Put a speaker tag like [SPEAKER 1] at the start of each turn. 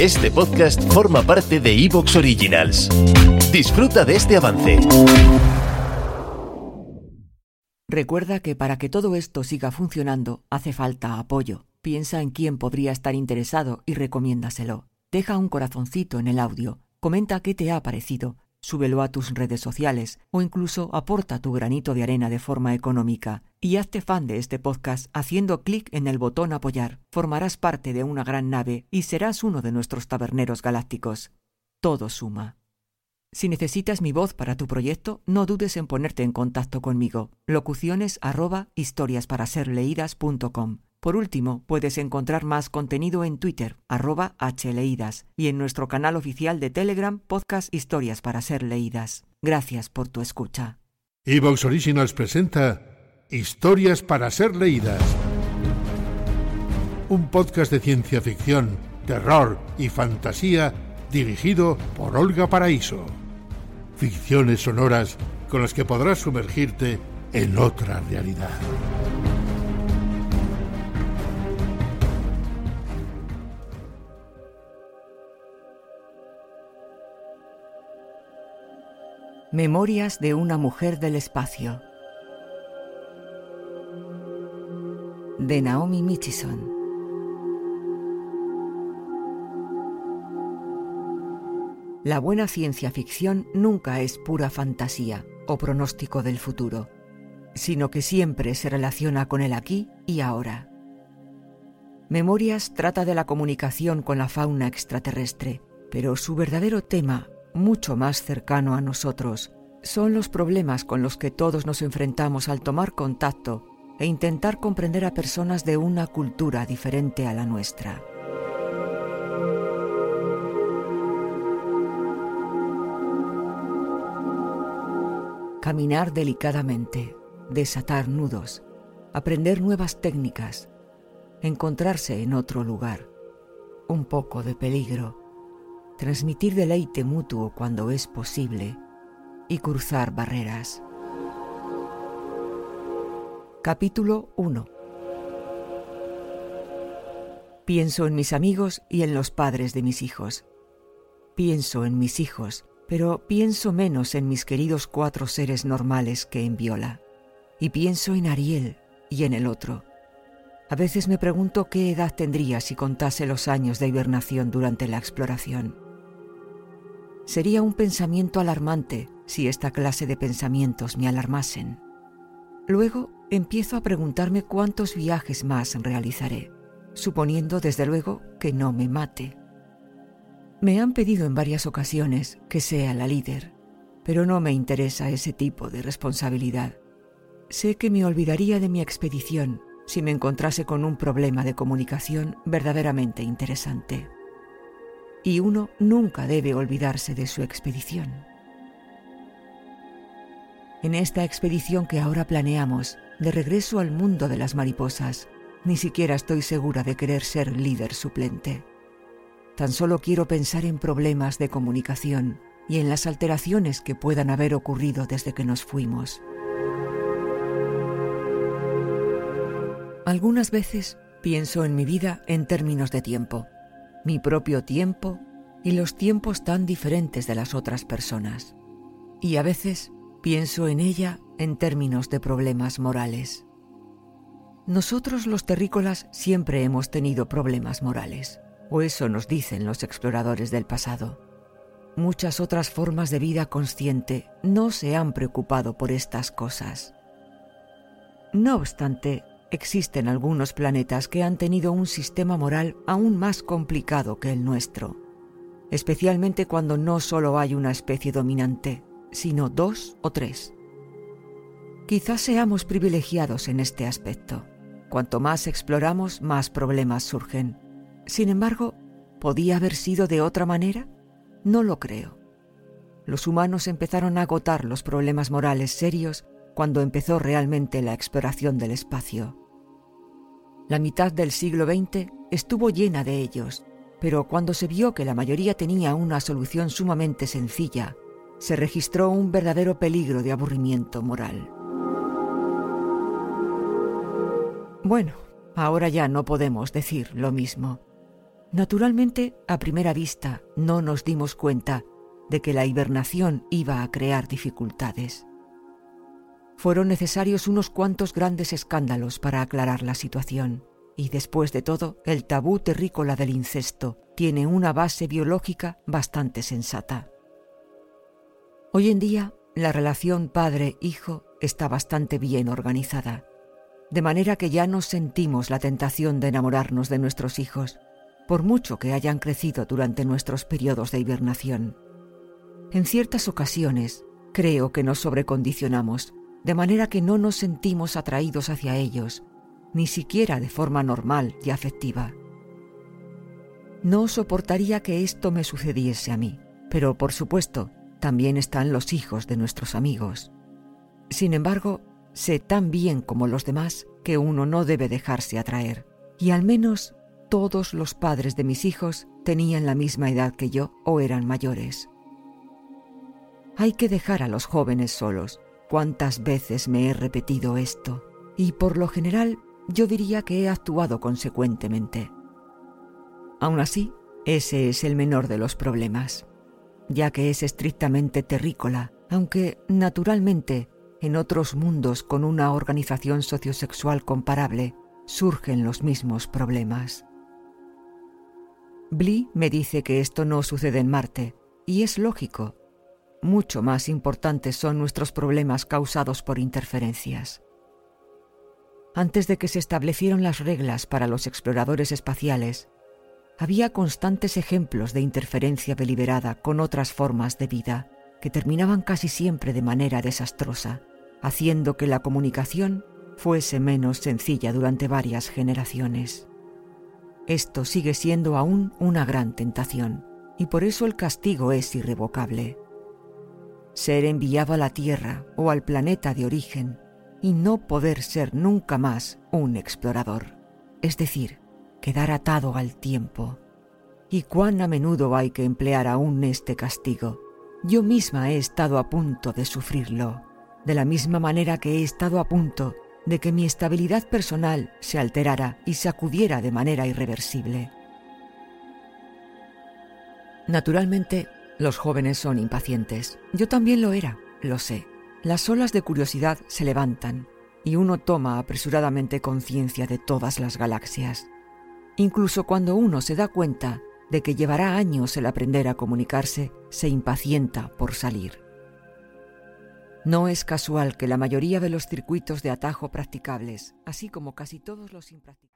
[SPEAKER 1] Este podcast forma parte de Evox Originals. Disfruta de este avance.
[SPEAKER 2] Recuerda que para que todo esto siga funcionando hace falta apoyo. Piensa en quién podría estar interesado y recomiéndaselo. Deja un corazoncito en el audio, comenta qué te ha parecido, súbelo a tus redes sociales o incluso aporta tu granito de arena de forma económica y hazte fan de este podcast haciendo clic en el botón apoyar. Formarás parte de una gran nave y serás uno de nuestros taberneros galácticos. Todo suma. Si necesitas mi voz para tu proyecto, no dudes en ponerte en contacto conmigo. Locuciones arroba. Por último, puedes encontrar más contenido en Twitter, arroba hleídas, y en nuestro canal oficial de Telegram, podcast Historias para ser leídas. Gracias por tu escucha.
[SPEAKER 3] Evox Originals presenta Historias para ser leídas. Un podcast de ciencia ficción, terror y fantasía dirigido por Olga Paraíso. Ficciones sonoras con las que podrás sumergirte en otra realidad.
[SPEAKER 2] Memorias de una mujer del espacio. De Naomi Michison. La buena ciencia ficción nunca es pura fantasía o pronóstico del futuro, sino que siempre se relaciona con el aquí y ahora. Memorias trata de la comunicación con la fauna extraterrestre, pero su verdadero tema, mucho más cercano a nosotros, son los problemas con los que todos nos enfrentamos al tomar contacto e intentar comprender a personas de una cultura diferente a la nuestra. Caminar delicadamente, desatar nudos, aprender nuevas técnicas, encontrarse en otro lugar, un poco de peligro, transmitir deleite mutuo cuando es posible y cruzar barreras. Capítulo 1 Pienso en mis amigos y en los padres de mis hijos. Pienso en mis hijos pero pienso menos en mis queridos cuatro seres normales que en Viola. Y pienso en Ariel y en el otro. A veces me pregunto qué edad tendría si contase los años de hibernación durante la exploración. Sería un pensamiento alarmante si esta clase de pensamientos me alarmasen. Luego empiezo a preguntarme cuántos viajes más realizaré, suponiendo desde luego que no me mate. Me han pedido en varias ocasiones que sea la líder, pero no me interesa ese tipo de responsabilidad. Sé que me olvidaría de mi expedición si me encontrase con un problema de comunicación verdaderamente interesante. Y uno nunca debe olvidarse de su expedición. En esta expedición que ahora planeamos, de regreso al mundo de las mariposas, ni siquiera estoy segura de querer ser líder suplente. Tan solo quiero pensar en problemas de comunicación y en las alteraciones que puedan haber ocurrido desde que nos fuimos. Algunas veces pienso en mi vida en términos de tiempo, mi propio tiempo y los tiempos tan diferentes de las otras personas. Y a veces pienso en ella en términos de problemas morales. Nosotros los terrícolas siempre hemos tenido problemas morales o eso nos dicen los exploradores del pasado. Muchas otras formas de vida consciente no se han preocupado por estas cosas. No obstante, existen algunos planetas que han tenido un sistema moral aún más complicado que el nuestro, especialmente cuando no solo hay una especie dominante, sino dos o tres. Quizás seamos privilegiados en este aspecto. Cuanto más exploramos, más problemas surgen sin embargo, ¿podía haber sido de otra manera? No lo creo. Los humanos empezaron a agotar los problemas morales serios cuando empezó realmente la exploración del espacio. La mitad del siglo XX estuvo llena de ellos, pero cuando se vio que la mayoría tenía una solución sumamente sencilla, se registró un verdadero peligro de aburrimiento moral. Bueno, ahora ya no podemos decir lo mismo. Naturalmente, a primera vista, no nos dimos cuenta de que la hibernación iba a crear dificultades. Fueron necesarios unos cuantos grandes escándalos para aclarar la situación, y después de todo, el tabú terrícola del incesto tiene una base biológica bastante sensata. Hoy en día, la relación padre-hijo está bastante bien organizada, de manera que ya no sentimos la tentación de enamorarnos de nuestros hijos, por mucho que hayan crecido durante nuestros periodos de hibernación. En ciertas ocasiones, creo que nos sobrecondicionamos, de manera que no nos sentimos atraídos hacia ellos, ni siquiera de forma normal y afectiva. No soportaría que esto me sucediese a mí, pero por supuesto, también están los hijos de nuestros amigos. Sin embargo, sé tan bien como los demás que uno no debe dejarse atraer, y al menos todos los padres de mis hijos tenían la misma edad que yo o eran mayores. Hay que dejar a los jóvenes solos. ¿Cuántas veces me he repetido esto? Y por lo general yo diría que he actuado consecuentemente. Aún así, ese es el menor de los problemas, ya que es estrictamente terrícola, aunque naturalmente en otros mundos con una organización sociosexual comparable surgen los mismos problemas. Blee me dice que esto no sucede en Marte, y es lógico. Mucho más importantes son nuestros problemas causados por interferencias. Antes de que se establecieran las reglas para los exploradores espaciales, había constantes ejemplos de interferencia deliberada con otras formas de vida que terminaban casi siempre de manera desastrosa, haciendo que la comunicación fuese menos sencilla durante varias generaciones. Esto sigue siendo aún una gran tentación, y por eso el castigo es irrevocable. Ser enviado a la Tierra o al planeta de origen y no poder ser nunca más un explorador, es decir, quedar atado al tiempo. ¿Y cuán a menudo hay que emplear aún este castigo? Yo misma he estado a punto de sufrirlo, de la misma manera que he estado a punto de que mi estabilidad personal se alterara y sacudiera de manera irreversible. Naturalmente, los jóvenes son impacientes. Yo también lo era, lo sé. Las olas de curiosidad se levantan y uno toma apresuradamente conciencia de todas las galaxias. Incluso cuando uno se da cuenta de que llevará años el aprender a comunicarse, se impacienta por salir. No es casual que la mayoría de los circuitos de atajo practicables, así como casi todos los impracticables.